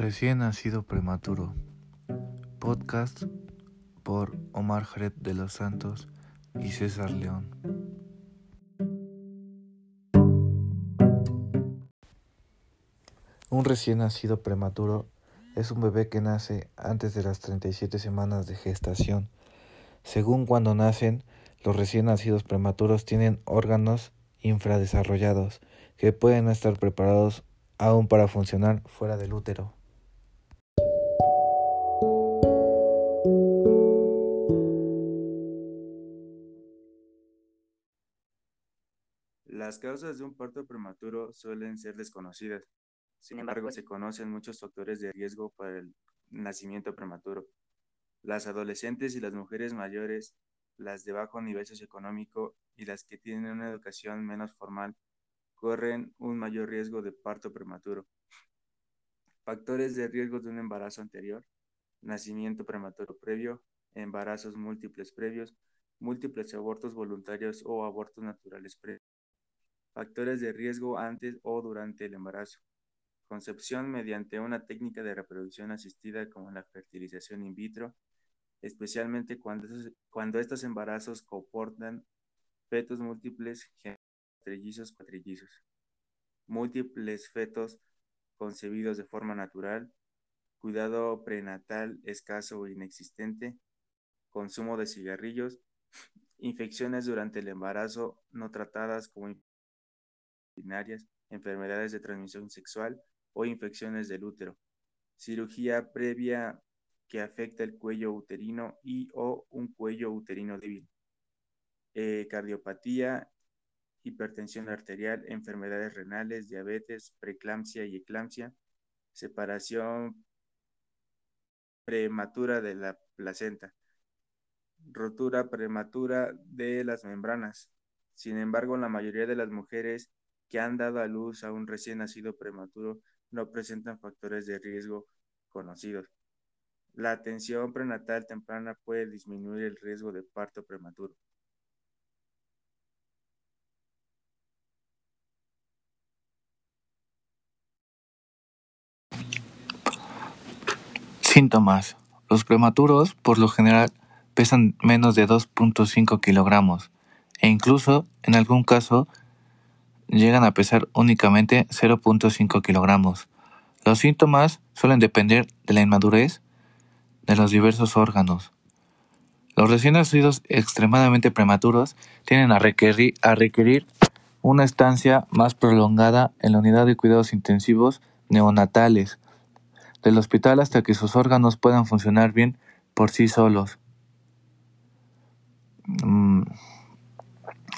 Recién nacido prematuro. Podcast por Omar Jared de los Santos y César León. Un recién nacido prematuro es un bebé que nace antes de las 37 semanas de gestación. Según cuando nacen, los recién nacidos prematuros tienen órganos infradesarrollados que pueden estar preparados aún para funcionar fuera del útero. Las causas de un parto prematuro suelen ser desconocidas. Sin embargo, se conocen muchos factores de riesgo para el nacimiento prematuro. Las adolescentes y las mujeres mayores, las de bajo nivel socioeconómico y las que tienen una educación menos formal, corren un mayor riesgo de parto prematuro. Factores de riesgo de un embarazo anterior, nacimiento prematuro previo, embarazos múltiples previos, múltiples abortos voluntarios o abortos naturales previos. Factores de riesgo antes o durante el embarazo. Concepción mediante una técnica de reproducción asistida como la fertilización in vitro, especialmente cuando, cuando estos embarazos comportan fetos múltiples trellizos cuatrillizos, múltiples fetos concebidos de forma natural, cuidado prenatal escaso o inexistente, consumo de cigarrillos, infecciones durante el embarazo no tratadas como enfermedades de transmisión sexual o infecciones del útero, cirugía previa que afecta el cuello uterino y o un cuello uterino débil, eh, cardiopatía, hipertensión arterial, enfermedades renales, diabetes, preeclampsia y eclampsia, separación prematura de la placenta, rotura prematura de las membranas. Sin embargo, la mayoría de las mujeres que han dado a luz a un recién nacido prematuro no presentan factores de riesgo conocidos. La atención prenatal temprana puede disminuir el riesgo de parto prematuro. Síntomas. Los prematuros, por lo general, pesan menos de 2.5 kilogramos e incluso, en algún caso, llegan a pesar únicamente 0.5 kilogramos. Los síntomas suelen depender de la inmadurez de los diversos órganos. Los recién nacidos extremadamente prematuros tienden a requerir, a requerir una estancia más prolongada en la unidad de cuidados intensivos neonatales del hospital hasta que sus órganos puedan funcionar bien por sí solos. Mm.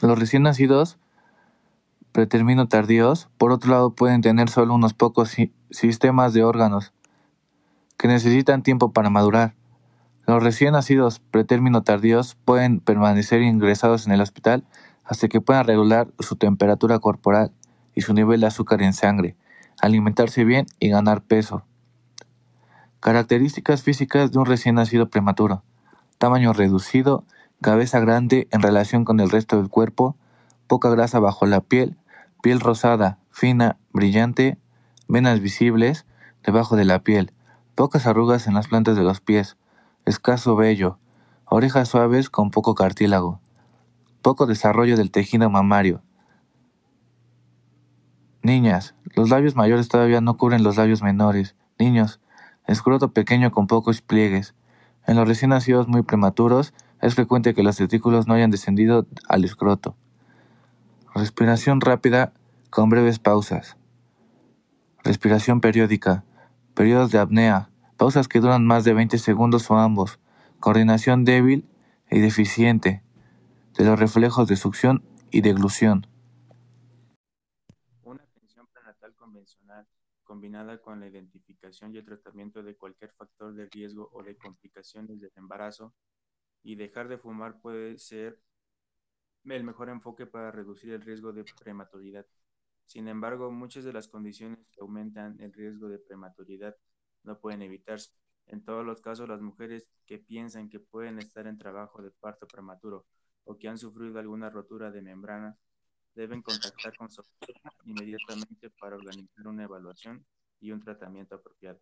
Los recién nacidos pretermino tardíos, por otro lado, pueden tener solo unos pocos sistemas de órganos que necesitan tiempo para madurar. Los recién nacidos pretérmino tardíos pueden permanecer ingresados en el hospital hasta que puedan regular su temperatura corporal y su nivel de azúcar en sangre, alimentarse bien y ganar peso. Características físicas de un recién nacido prematuro. Tamaño reducido, cabeza grande en relación con el resto del cuerpo, poca grasa bajo la piel, piel rosada, fina, brillante, venas visibles debajo de la piel, pocas arrugas en las plantas de los pies, escaso vello, orejas suaves con poco cartílago, poco desarrollo del tejido mamario. Niñas, los labios mayores todavía no cubren los labios menores. Niños, Escroto pequeño con pocos pliegues. En los recién nacidos muy prematuros es frecuente que los testículos no hayan descendido al escroto. Respiración rápida con breves pausas. Respiración periódica. Periodos de apnea. Pausas que duran más de 20 segundos o ambos. Coordinación débil y deficiente de los reflejos de succión y deglución. Una atención prenatal convencional combinada con la identificación y el tratamiento de cualquier factor de riesgo o de complicaciones del embarazo, y dejar de fumar puede ser el mejor enfoque para reducir el riesgo de prematuridad. Sin embargo, muchas de las condiciones que aumentan el riesgo de prematuridad no pueden evitarse. En todos los casos, las mujeres que piensan que pueden estar en trabajo de parto prematuro o que han sufrido alguna rotura de membrana deben contactar con su inmediatamente para organizar una evaluación y un tratamiento apropiado.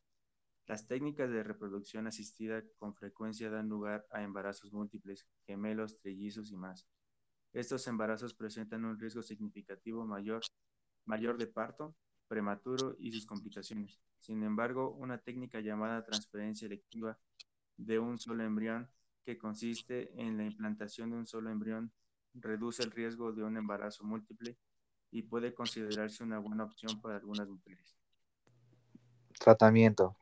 Las técnicas de reproducción asistida con frecuencia dan lugar a embarazos múltiples, gemelos, trillizos y más. Estos embarazos presentan un riesgo significativo mayor, mayor de parto, prematuro y sus complicaciones. Sin embargo, una técnica llamada transferencia electiva de un solo embrión, que consiste en la implantación de un solo embrión, reduce el riesgo de un embarazo múltiple y puede considerarse una buena opción para algunas mujeres. Tratamiento.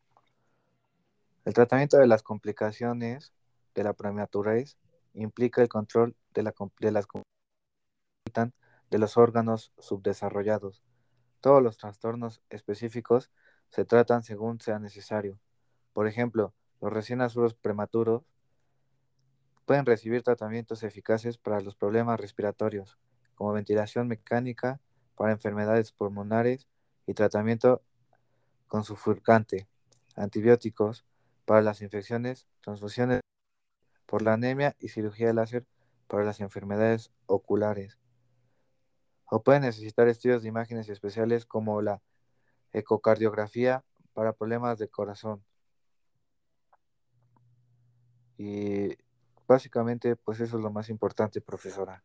El tratamiento de las complicaciones de la prematurez implica el control de, la, de las de los órganos subdesarrollados. Todos los trastornos específicos se tratan según sea necesario. Por ejemplo, los recién nacidos prematuros pueden recibir tratamientos eficaces para los problemas respiratorios, como ventilación mecánica para enfermedades pulmonares y tratamiento con sufurcante, antibióticos para las infecciones, transfusiones por la anemia y cirugía láser para las enfermedades oculares. O pueden necesitar estudios de imágenes especiales como la ecocardiografía para problemas de corazón. Y básicamente, pues eso es lo más importante, profesora.